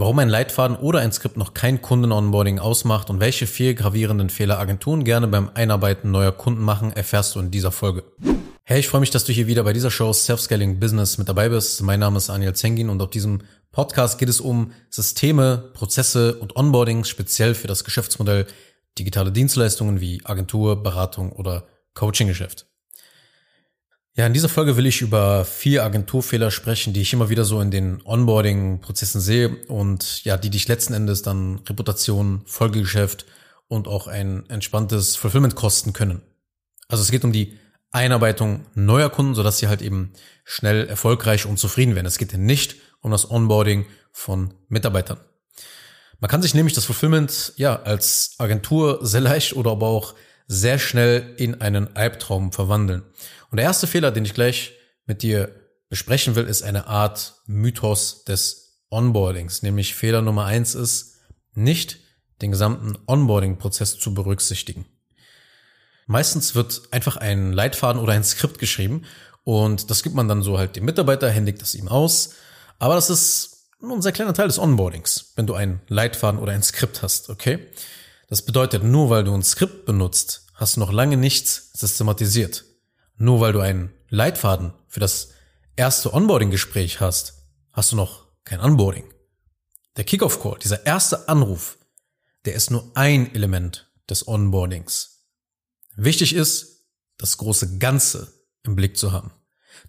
Warum ein Leitfaden oder ein Skript noch kein Kunden-Onboarding ausmacht und welche vier gravierenden Fehler Agenturen gerne beim Einarbeiten neuer Kunden machen, erfährst du in dieser Folge. Hey, ich freue mich, dass du hier wieder bei dieser Show Self-Scaling Business mit dabei bist. Mein Name ist Daniel Zengin und auf diesem Podcast geht es um Systeme, Prozesse und Onboardings speziell für das Geschäftsmodell digitale Dienstleistungen wie Agentur, Beratung oder Coachinggeschäft. Ja, in dieser Folge will ich über vier Agenturfehler sprechen, die ich immer wieder so in den Onboarding-Prozessen sehe und ja, die dich letzten Endes dann Reputation, Folgegeschäft und auch ein entspanntes Fulfillment kosten können. Also es geht um die Einarbeitung neuer Kunden, sodass sie halt eben schnell erfolgreich und zufrieden werden. Es geht nicht um das Onboarding von Mitarbeitern. Man kann sich nämlich das Fulfillment ja als Agentur sehr leicht oder aber auch sehr schnell in einen Albtraum verwandeln. Und der erste Fehler, den ich gleich mit dir besprechen will, ist eine Art Mythos des Onboardings. Nämlich Fehler Nummer eins ist, nicht den gesamten Onboarding-Prozess zu berücksichtigen. Meistens wird einfach ein Leitfaden oder ein Skript geschrieben und das gibt man dann so halt dem Mitarbeiter, händigt das ihm aus. Aber das ist nur ein sehr kleiner Teil des Onboardings, wenn du einen Leitfaden oder ein Skript hast, okay? Das bedeutet, nur weil du ein Skript benutzt, hast du noch lange nichts systematisiert. Nur weil du einen Leitfaden für das erste Onboarding-Gespräch hast, hast du noch kein Onboarding. Der Kickoff-Call, dieser erste Anruf, der ist nur ein Element des Onboardings. Wichtig ist, das große Ganze im Blick zu haben.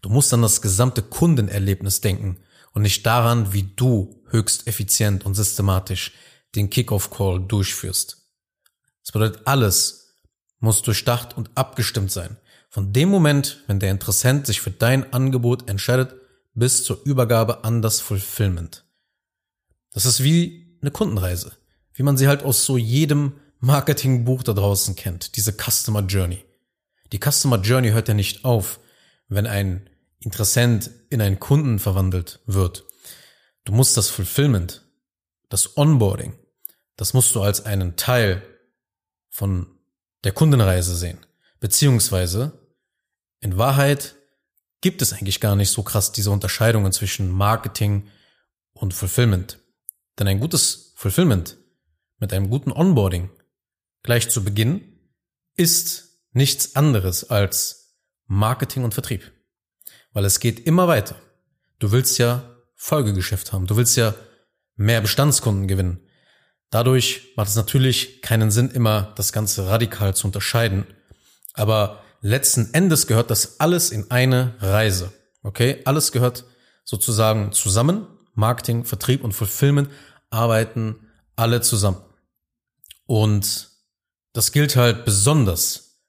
Du musst an das gesamte Kundenerlebnis denken und nicht daran, wie du höchst effizient und systematisch den Kickoff-Call durchführst. Das bedeutet, alles muss durchdacht und abgestimmt sein. Von dem Moment, wenn der Interessent sich für dein Angebot entscheidet, bis zur Übergabe an das Fulfillment. Das ist wie eine Kundenreise, wie man sie halt aus so jedem Marketingbuch da draußen kennt, diese Customer Journey. Die Customer Journey hört ja nicht auf, wenn ein Interessent in einen Kunden verwandelt wird. Du musst das Fulfillment, das Onboarding, das musst du als einen Teil von der Kundenreise sehen. Beziehungsweise in Wahrheit gibt es eigentlich gar nicht so krass diese Unterscheidungen zwischen Marketing und Fulfillment. Denn ein gutes Fulfillment mit einem guten Onboarding gleich zu Beginn ist nichts anderes als Marketing und Vertrieb. Weil es geht immer weiter. Du willst ja Folgegeschäft haben. Du willst ja mehr Bestandskunden gewinnen. Dadurch macht es natürlich keinen Sinn, immer das Ganze radikal zu unterscheiden. Aber letzten Endes gehört das alles in eine Reise. Okay? Alles gehört sozusagen zusammen. Marketing, Vertrieb und Fulfillment arbeiten alle zusammen. Und das gilt halt besonders,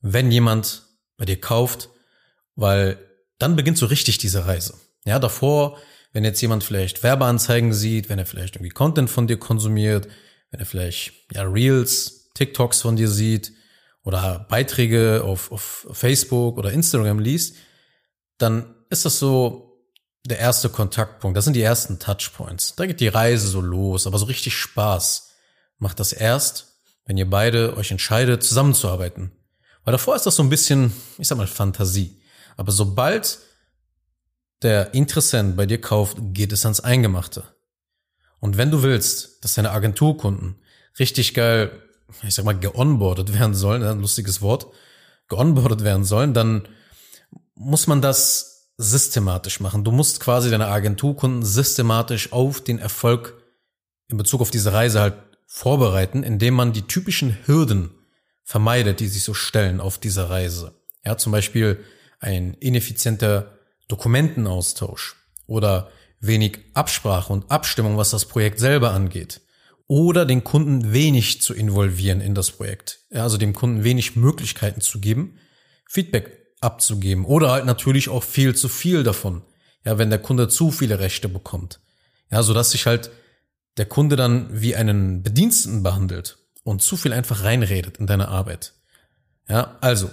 wenn jemand bei dir kauft, weil dann beginnt so richtig diese Reise. Ja, davor, wenn jetzt jemand vielleicht Werbeanzeigen sieht, wenn er vielleicht irgendwie Content von dir konsumiert, wenn er vielleicht ja Reels, TikToks von dir sieht, oder Beiträge auf, auf Facebook oder Instagram liest, dann ist das so der erste Kontaktpunkt. Das sind die ersten Touchpoints. Da geht die Reise so los, aber so richtig Spaß macht das erst, wenn ihr beide euch entscheidet, zusammenzuarbeiten. Weil davor ist das so ein bisschen, ich sag mal, Fantasie. Aber sobald der Interessent bei dir kauft, geht es ans Eingemachte. Und wenn du willst, dass deine Agenturkunden richtig geil ich sag mal, geonboardet werden sollen, ein lustiges Wort, geonboardet werden sollen, dann muss man das systematisch machen. Du musst quasi deine Agenturkunden systematisch auf den Erfolg in Bezug auf diese Reise halt vorbereiten, indem man die typischen Hürden vermeidet, die sich so stellen auf dieser Reise. Ja, zum Beispiel ein ineffizienter Dokumentenaustausch oder wenig Absprache und Abstimmung, was das Projekt selber angeht oder den Kunden wenig zu involvieren in das Projekt. Ja, also dem Kunden wenig Möglichkeiten zu geben, Feedback abzugeben oder halt natürlich auch viel zu viel davon. Ja, wenn der Kunde zu viele Rechte bekommt. Ja, so dass sich halt der Kunde dann wie einen Bediensteten behandelt und zu viel einfach reinredet in deine Arbeit. Ja, also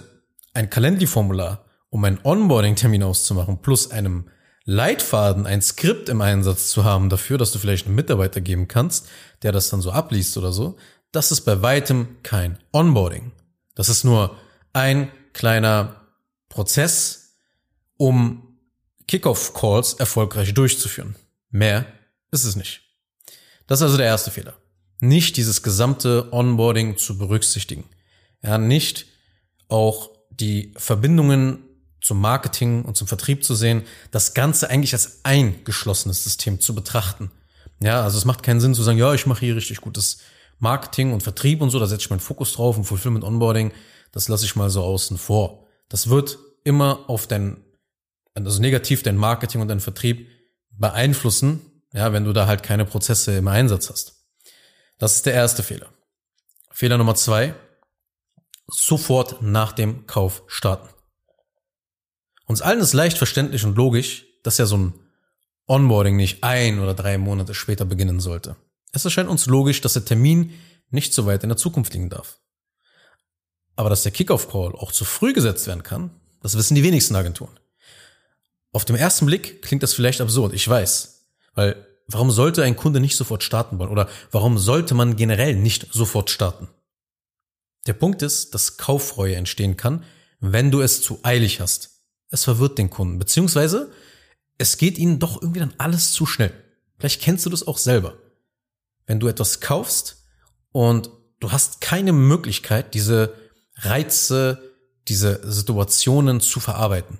ein Calendly-Formular, um einen Onboarding-Termin auszumachen, plus einem Leitfaden, ein Skript im Einsatz zu haben dafür, dass du vielleicht einen Mitarbeiter geben kannst, der das dann so abliest oder so, das ist bei weitem kein Onboarding. Das ist nur ein kleiner Prozess, um Kickoff-Calls erfolgreich durchzuführen. Mehr ist es nicht. Das ist also der erste Fehler. Nicht dieses gesamte Onboarding zu berücksichtigen. Ja, nicht auch die Verbindungen zum Marketing und zum Vertrieb zu sehen, das Ganze eigentlich als ein geschlossenes System zu betrachten. Ja, also es macht keinen Sinn zu sagen, ja, ich mache hier richtig gutes Marketing und Vertrieb und so, da setze ich meinen Fokus drauf und Fulfillment Onboarding, das lasse ich mal so außen vor. Das wird immer auf dein, also negativ dein Marketing und dein Vertrieb beeinflussen, ja, wenn du da halt keine Prozesse im Einsatz hast. Das ist der erste Fehler. Fehler Nummer zwei, sofort nach dem Kauf starten. Uns allen ist leicht verständlich und logisch, dass ja so ein Onboarding nicht ein oder drei Monate später beginnen sollte. Es erscheint uns logisch, dass der Termin nicht so weit in der Zukunft liegen darf. Aber dass der Kickoff-Call auch zu früh gesetzt werden kann, das wissen die wenigsten Agenturen. Auf dem ersten Blick klingt das vielleicht absurd, ich weiß. Weil warum sollte ein Kunde nicht sofort starten wollen? Oder warum sollte man generell nicht sofort starten? Der Punkt ist, dass Kauffreue entstehen kann, wenn du es zu eilig hast. Es verwirrt den Kunden, beziehungsweise es geht ihnen doch irgendwie dann alles zu schnell. Vielleicht kennst du das auch selber. Wenn du etwas kaufst und du hast keine Möglichkeit, diese Reize, diese Situationen zu verarbeiten.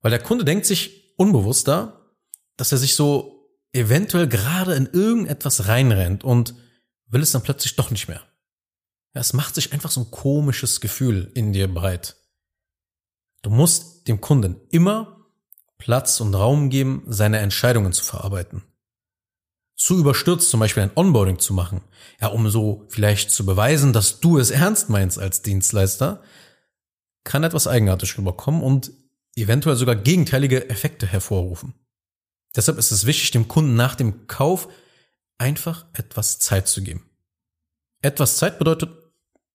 Weil der Kunde denkt sich unbewusst da, dass er sich so eventuell gerade in irgendetwas reinrennt und will es dann plötzlich doch nicht mehr. Es macht sich einfach so ein komisches Gefühl in dir breit. Du musst dem Kunden immer Platz und Raum geben, seine Entscheidungen zu verarbeiten. Zu überstürzt zum Beispiel ein Onboarding zu machen, ja, um so vielleicht zu beweisen, dass du es ernst meinst als Dienstleister, kann etwas eigenartig rüberkommen und eventuell sogar gegenteilige Effekte hervorrufen. Deshalb ist es wichtig, dem Kunden nach dem Kauf einfach etwas Zeit zu geben. Etwas Zeit bedeutet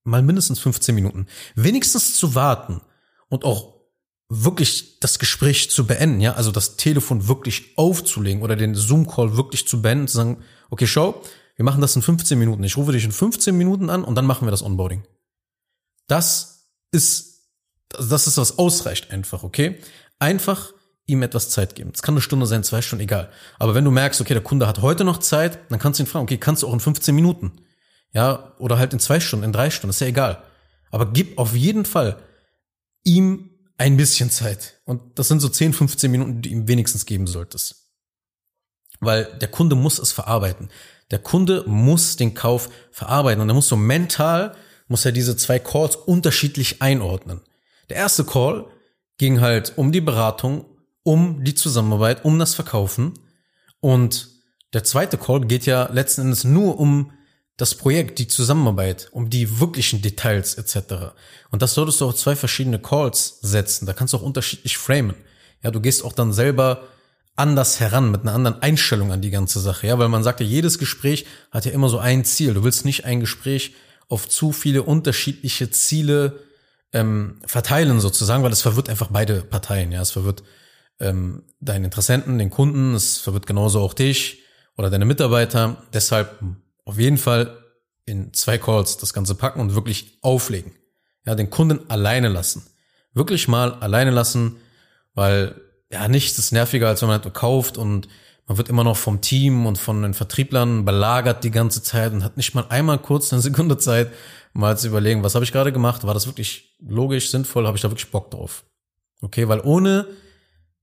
mal mindestens 15 Minuten. Wenigstens zu warten und auch wirklich das Gespräch zu beenden, ja, also das Telefon wirklich aufzulegen oder den Zoom-Call wirklich zu beenden, zu sagen, okay, schau, wir machen das in 15 Minuten. Ich rufe dich in 15 Minuten an und dann machen wir das Onboarding. Das ist, das ist was ausreicht einfach, okay? Einfach ihm etwas Zeit geben. Es kann eine Stunde sein, zwei Stunden, egal. Aber wenn du merkst, okay, der Kunde hat heute noch Zeit, dann kannst du ihn fragen, okay, kannst du auch in 15 Minuten? Ja, oder halt in zwei Stunden, in drei Stunden, ist ja egal. Aber gib auf jeden Fall ihm ein bisschen Zeit. Und das sind so 10, 15 Minuten, die du ihm wenigstens geben solltest. Weil der Kunde muss es verarbeiten. Der Kunde muss den Kauf verarbeiten und er muss so mental, muss er diese zwei Calls unterschiedlich einordnen. Der erste Call ging halt um die Beratung, um die Zusammenarbeit, um das Verkaufen und der zweite Call geht ja letzten Endes nur um das Projekt, die Zusammenarbeit, um die wirklichen Details etc. Und das solltest du auch zwei verschiedene Calls setzen. Da kannst du auch unterschiedlich framen. Ja, du gehst auch dann selber anders heran, mit einer anderen Einstellung an die ganze Sache. Ja, weil man sagt ja, jedes Gespräch hat ja immer so ein Ziel. Du willst nicht ein Gespräch auf zu viele unterschiedliche Ziele ähm, verteilen sozusagen, weil es verwirrt einfach beide Parteien. Ja, es verwirrt ähm, deinen Interessenten, den Kunden, es verwirrt genauso auch dich oder deine Mitarbeiter. Deshalb auf jeden Fall in zwei Calls das Ganze packen und wirklich auflegen. Ja, den Kunden alleine lassen. Wirklich mal alleine lassen, weil ja nichts ist nerviger, als wenn man halt kauft und man wird immer noch vom Team und von den Vertrieblern belagert die ganze Zeit und hat nicht mal einmal kurz eine Sekunde Zeit, mal zu überlegen, was habe ich gerade gemacht? War das wirklich logisch, sinnvoll? Habe ich da wirklich Bock drauf? Okay, weil ohne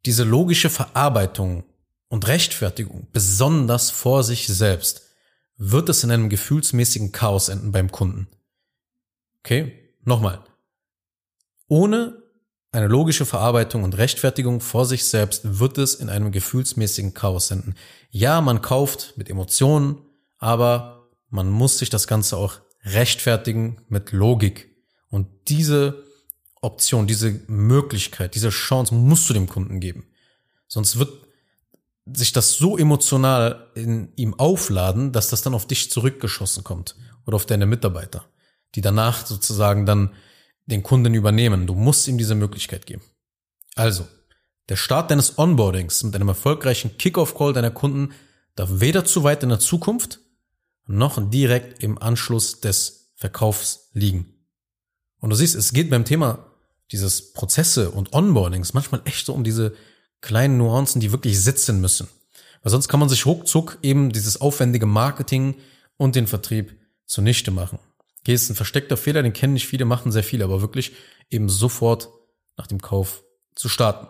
diese logische Verarbeitung und Rechtfertigung, besonders vor sich selbst, wird es in einem gefühlsmäßigen Chaos enden beim Kunden. Okay, nochmal. Ohne eine logische Verarbeitung und Rechtfertigung vor sich selbst wird es in einem gefühlsmäßigen Chaos enden. Ja, man kauft mit Emotionen, aber man muss sich das Ganze auch rechtfertigen mit Logik. Und diese Option, diese Möglichkeit, diese Chance musst du dem Kunden geben. Sonst wird sich das so emotional in ihm aufladen, dass das dann auf dich zurückgeschossen kommt oder auf deine Mitarbeiter, die danach sozusagen dann den Kunden übernehmen. Du musst ihm diese Möglichkeit geben. Also, der Start deines Onboardings mit einem erfolgreichen Kickoff-Call deiner Kunden darf weder zu weit in der Zukunft noch direkt im Anschluss des Verkaufs liegen. Und du siehst, es geht beim Thema dieses Prozesse und Onboardings manchmal echt so um diese kleinen Nuancen, die wirklich sitzen müssen. Weil sonst kann man sich ruckzuck eben dieses aufwendige Marketing und den Vertrieb zunichte machen. Okay, ist ein versteckter Fehler, den kennen nicht viele, machen sehr viele, aber wirklich eben sofort nach dem Kauf zu starten.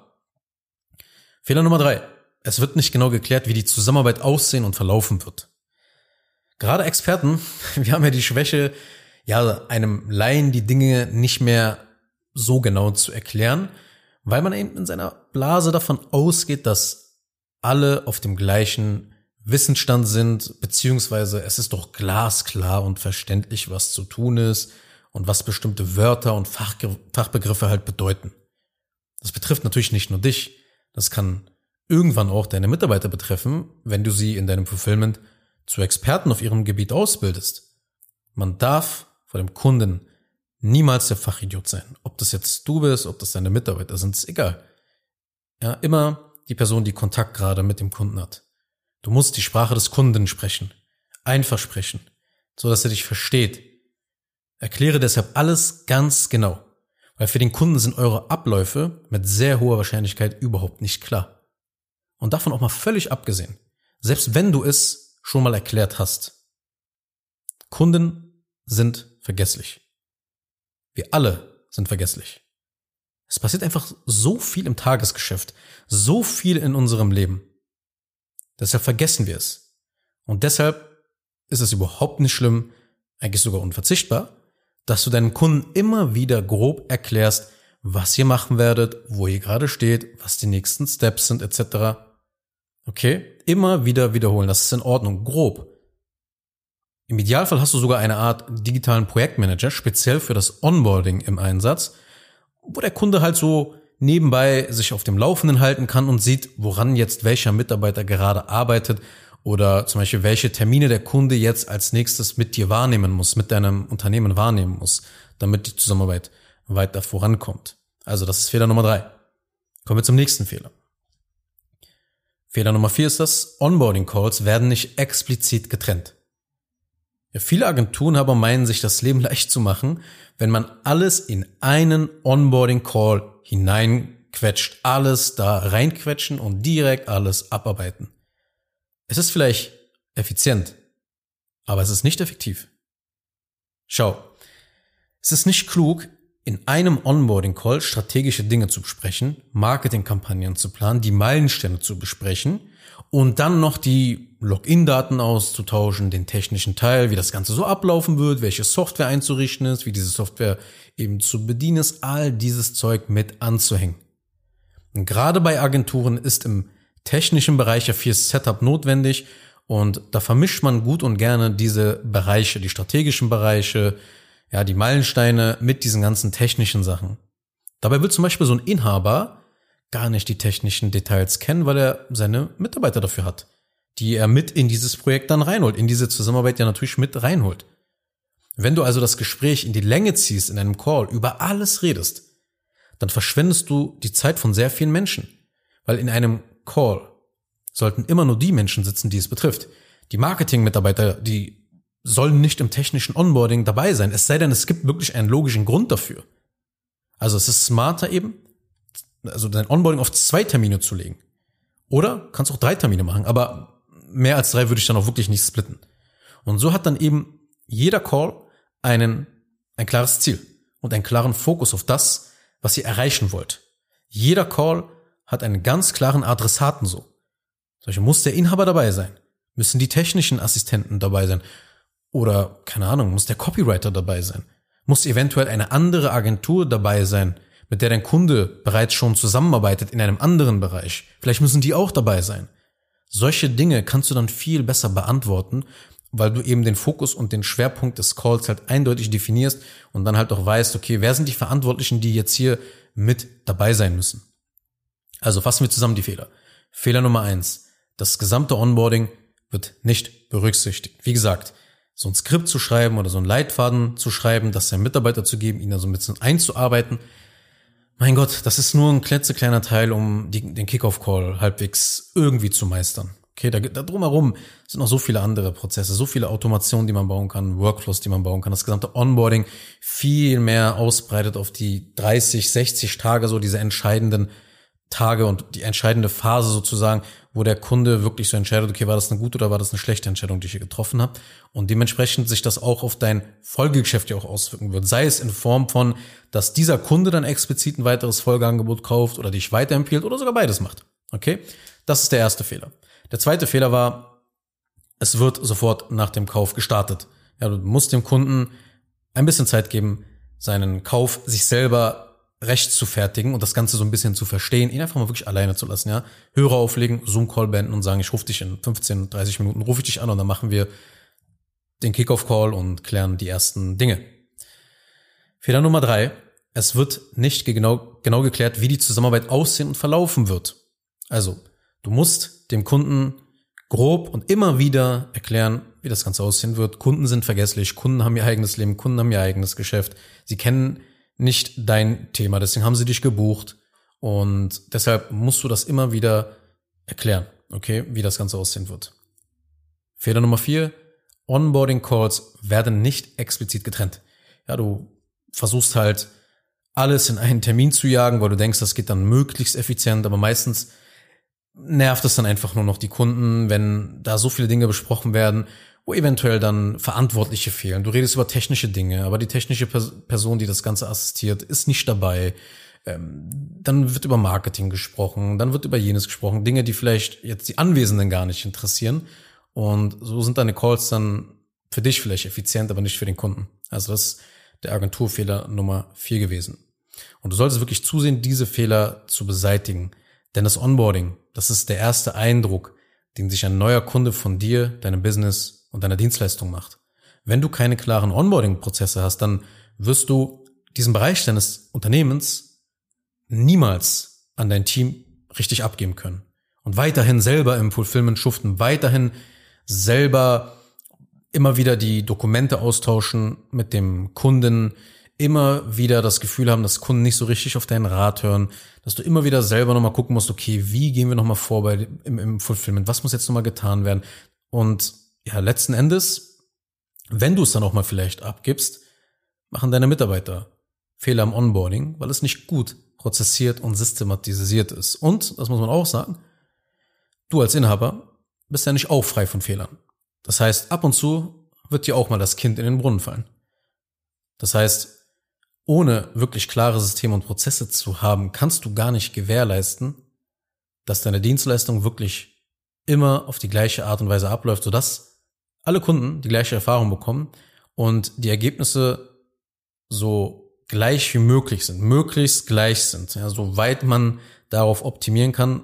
Fehler Nummer drei. Es wird nicht genau geklärt, wie die Zusammenarbeit aussehen und verlaufen wird. Gerade Experten, wir haben ja die Schwäche, ja, einem Laien die Dinge nicht mehr so genau zu erklären, weil man eben in seiner Blase davon ausgeht, dass alle auf dem gleichen Wissensstand sind, beziehungsweise es ist doch glasklar und verständlich, was zu tun ist und was bestimmte Wörter und Fachge Fachbegriffe halt bedeuten. Das betrifft natürlich nicht nur dich, das kann irgendwann auch deine Mitarbeiter betreffen, wenn du sie in deinem Fulfillment zu Experten auf ihrem Gebiet ausbildest. Man darf vor dem Kunden niemals der Fachidiot sein. Ob das jetzt du bist, ob das deine Mitarbeiter sind, ist egal. Ja, immer die Person, die Kontakt gerade mit dem Kunden hat. Du musst die Sprache des Kunden sprechen, einfach sprechen, so dass er dich versteht. Erkläre deshalb alles ganz genau, weil für den Kunden sind eure Abläufe mit sehr hoher Wahrscheinlichkeit überhaupt nicht klar. Und davon auch mal völlig abgesehen, selbst wenn du es schon mal erklärt hast. Kunden sind vergesslich. Wir alle sind vergesslich. Es passiert einfach so viel im Tagesgeschäft, so viel in unserem Leben. Deshalb vergessen wir es. Und deshalb ist es überhaupt nicht schlimm, eigentlich sogar unverzichtbar, dass du deinen Kunden immer wieder grob erklärst, was ihr machen werdet, wo ihr gerade steht, was die nächsten Steps sind, etc. Okay? Immer wieder wiederholen, das ist in Ordnung, grob. Im Idealfall hast du sogar eine Art digitalen Projektmanager, speziell für das Onboarding im Einsatz, wo der Kunde halt so nebenbei sich auf dem Laufenden halten kann und sieht, woran jetzt welcher Mitarbeiter gerade arbeitet oder zum Beispiel welche Termine der Kunde jetzt als nächstes mit dir wahrnehmen muss, mit deinem Unternehmen wahrnehmen muss, damit die Zusammenarbeit weiter vorankommt. Also das ist Fehler Nummer drei. Kommen wir zum nächsten Fehler. Fehler Nummer vier ist das, Onboarding Calls werden nicht explizit getrennt. Ja, viele Agenturen aber meinen sich das Leben leicht zu machen, wenn man alles in einen Onboarding Call hineinquetscht, alles da reinquetschen und direkt alles abarbeiten. Es ist vielleicht effizient, aber es ist nicht effektiv. Schau, es ist nicht klug, in einem Onboarding-Call strategische Dinge zu besprechen, Marketingkampagnen zu planen, die Meilensteine zu besprechen und dann noch die Login-Daten auszutauschen, den technischen Teil, wie das Ganze so ablaufen wird, welche Software einzurichten ist, wie diese Software eben zu bedienen ist, all dieses Zeug mit anzuhängen. Und gerade bei Agenturen ist im technischen Bereich ja viel Setup notwendig und da vermischt man gut und gerne diese Bereiche, die strategischen Bereiche, ja, die Meilensteine mit diesen ganzen technischen Sachen. Dabei will zum Beispiel so ein Inhaber gar nicht die technischen Details kennen, weil er seine Mitarbeiter dafür hat, die er mit in dieses Projekt dann reinholt, in diese Zusammenarbeit ja natürlich mit reinholt. Wenn du also das Gespräch in die Länge ziehst, in einem Call, über alles redest, dann verschwendest du die Zeit von sehr vielen Menschen. Weil in einem Call sollten immer nur die Menschen sitzen, die es betrifft. Die Marketing-Mitarbeiter, die sollen nicht im technischen Onboarding dabei sein. Es sei denn, es gibt wirklich einen logischen Grund dafür. Also es ist smarter eben, also dein Onboarding auf zwei Termine zu legen. Oder kannst auch drei Termine machen, aber mehr als drei würde ich dann auch wirklich nicht splitten. Und so hat dann eben jeder Call einen, ein klares Ziel und einen klaren Fokus auf das, was ihr erreichen wollt. Jeder Call hat einen ganz klaren Adressaten so. Solche muss der Inhaber dabei sein, müssen die technischen Assistenten dabei sein, oder, keine Ahnung, muss der Copywriter dabei sein? Muss eventuell eine andere Agentur dabei sein, mit der dein Kunde bereits schon zusammenarbeitet in einem anderen Bereich? Vielleicht müssen die auch dabei sein. Solche Dinge kannst du dann viel besser beantworten, weil du eben den Fokus und den Schwerpunkt des Calls halt eindeutig definierst und dann halt auch weißt, okay, wer sind die Verantwortlichen, die jetzt hier mit dabei sein müssen? Also fassen wir zusammen die Fehler. Fehler Nummer eins. Das gesamte Onboarding wird nicht berücksichtigt. Wie gesagt, so ein Skript zu schreiben oder so einen Leitfaden zu schreiben, das seinem Mitarbeiter zu geben, ihn da so ein bisschen einzuarbeiten. Mein Gott, das ist nur ein klitzekleiner Teil, um die, den Kickoff-Call halbwegs irgendwie zu meistern. Okay, da, da drumherum sind noch so viele andere Prozesse, so viele Automationen, die man bauen kann, Workflows, die man bauen kann, das gesamte Onboarding viel mehr ausbreitet auf die 30, 60 Tage, so diese entscheidenden Tage und die entscheidende Phase sozusagen, wo der Kunde wirklich so entscheidet, okay, war das eine gute oder war das eine schlechte Entscheidung, die ich hier getroffen habe? Und dementsprechend sich das auch auf dein Folgegeschäft ja auch auswirken wird. Sei es in Form von, dass dieser Kunde dann explizit ein weiteres Folgeangebot kauft oder dich weiterempfiehlt oder sogar beides macht. Okay? Das ist der erste Fehler. Der zweite Fehler war, es wird sofort nach dem Kauf gestartet. Ja, du musst dem Kunden ein bisschen Zeit geben, seinen Kauf sich selber recht zu fertigen und das Ganze so ein bisschen zu verstehen, ihn einfach mal wirklich alleine zu lassen, ja. Hörer auflegen, Zoom-Call beenden und sagen, ich rufe dich in 15, 30 Minuten, rufe ich dich an und dann machen wir den Kickoff-Call und klären die ersten Dinge. Fehler Nummer drei. Es wird nicht genau, genau geklärt, wie die Zusammenarbeit aussehen und verlaufen wird. Also, du musst dem Kunden grob und immer wieder erklären, wie das Ganze aussehen wird. Kunden sind vergesslich, Kunden haben ihr eigenes Leben, Kunden haben ihr eigenes Geschäft. Sie kennen nicht dein Thema. Deswegen haben sie dich gebucht. Und deshalb musst du das immer wieder erklären, okay, wie das Ganze aussehen wird. Fehler Nummer vier. Onboarding Calls werden nicht explizit getrennt. Ja, du versuchst halt alles in einen Termin zu jagen, weil du denkst, das geht dann möglichst effizient, aber meistens nervt es dann einfach nur noch die Kunden, wenn da so viele Dinge besprochen werden wo eventuell dann Verantwortliche fehlen. Du redest über technische Dinge, aber die technische Person, die das Ganze assistiert, ist nicht dabei. Ähm, dann wird über Marketing gesprochen, dann wird über jenes gesprochen, Dinge, die vielleicht jetzt die Anwesenden gar nicht interessieren. Und so sind deine Calls dann für dich vielleicht effizient, aber nicht für den Kunden. Also das ist der Agenturfehler Nummer vier gewesen. Und du solltest wirklich zusehen, diese Fehler zu beseitigen. Denn das Onboarding, das ist der erste Eindruck, den sich ein neuer Kunde von dir, deinem Business und deiner Dienstleistung macht. Wenn du keine klaren Onboarding-Prozesse hast, dann wirst du diesen Bereich deines Unternehmens niemals an dein Team richtig abgeben können. Und weiterhin selber im Fulfillment schuften, weiterhin selber immer wieder die Dokumente austauschen mit dem Kunden, immer wieder das Gefühl haben, dass Kunden nicht so richtig auf deinen Rat hören, dass du immer wieder selber nochmal gucken musst, okay, wie gehen wir nochmal vor bei, im, im Fulfillment, was muss jetzt nochmal getan werden? Und ja, letzten Endes, wenn du es dann auch mal vielleicht abgibst, machen deine Mitarbeiter Fehler am Onboarding, weil es nicht gut prozessiert und systematisiert ist. Und, das muss man auch sagen, du als Inhaber bist ja nicht auch frei von Fehlern. Das heißt, ab und zu wird dir auch mal das Kind in den Brunnen fallen. Das heißt, ohne wirklich klare Systeme und Prozesse zu haben, kannst du gar nicht gewährleisten, dass deine Dienstleistung wirklich immer auf die gleiche Art und Weise abläuft, sodass alle Kunden die gleiche Erfahrung bekommen und die Ergebnisse so gleich wie möglich sind, möglichst gleich sind, ja, soweit man darauf optimieren kann,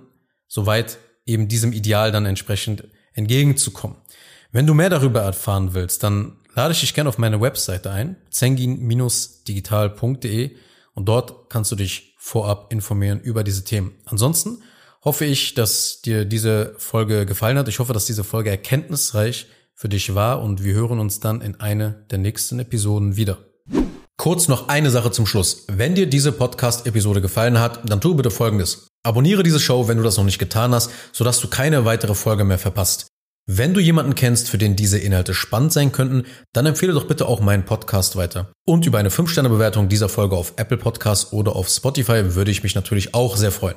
soweit eben diesem Ideal dann entsprechend entgegenzukommen. Wenn du mehr darüber erfahren willst, dann lade ich dich gerne auf meine Webseite ein, zengin-digital.de und dort kannst du dich vorab informieren über diese Themen. Ansonsten hoffe ich, dass dir diese Folge gefallen hat. Ich hoffe, dass diese Folge erkenntnisreich für dich war und wir hören uns dann in eine der nächsten Episoden wieder. Kurz noch eine Sache zum Schluss. Wenn dir diese Podcast-Episode gefallen hat, dann tu bitte Folgendes. Abonniere diese Show, wenn du das noch nicht getan hast, sodass du keine weitere Folge mehr verpasst. Wenn du jemanden kennst, für den diese Inhalte spannend sein könnten, dann empfehle doch bitte auch meinen Podcast weiter. Und über eine 5-Sterne-Bewertung dieser Folge auf Apple Podcasts oder auf Spotify würde ich mich natürlich auch sehr freuen.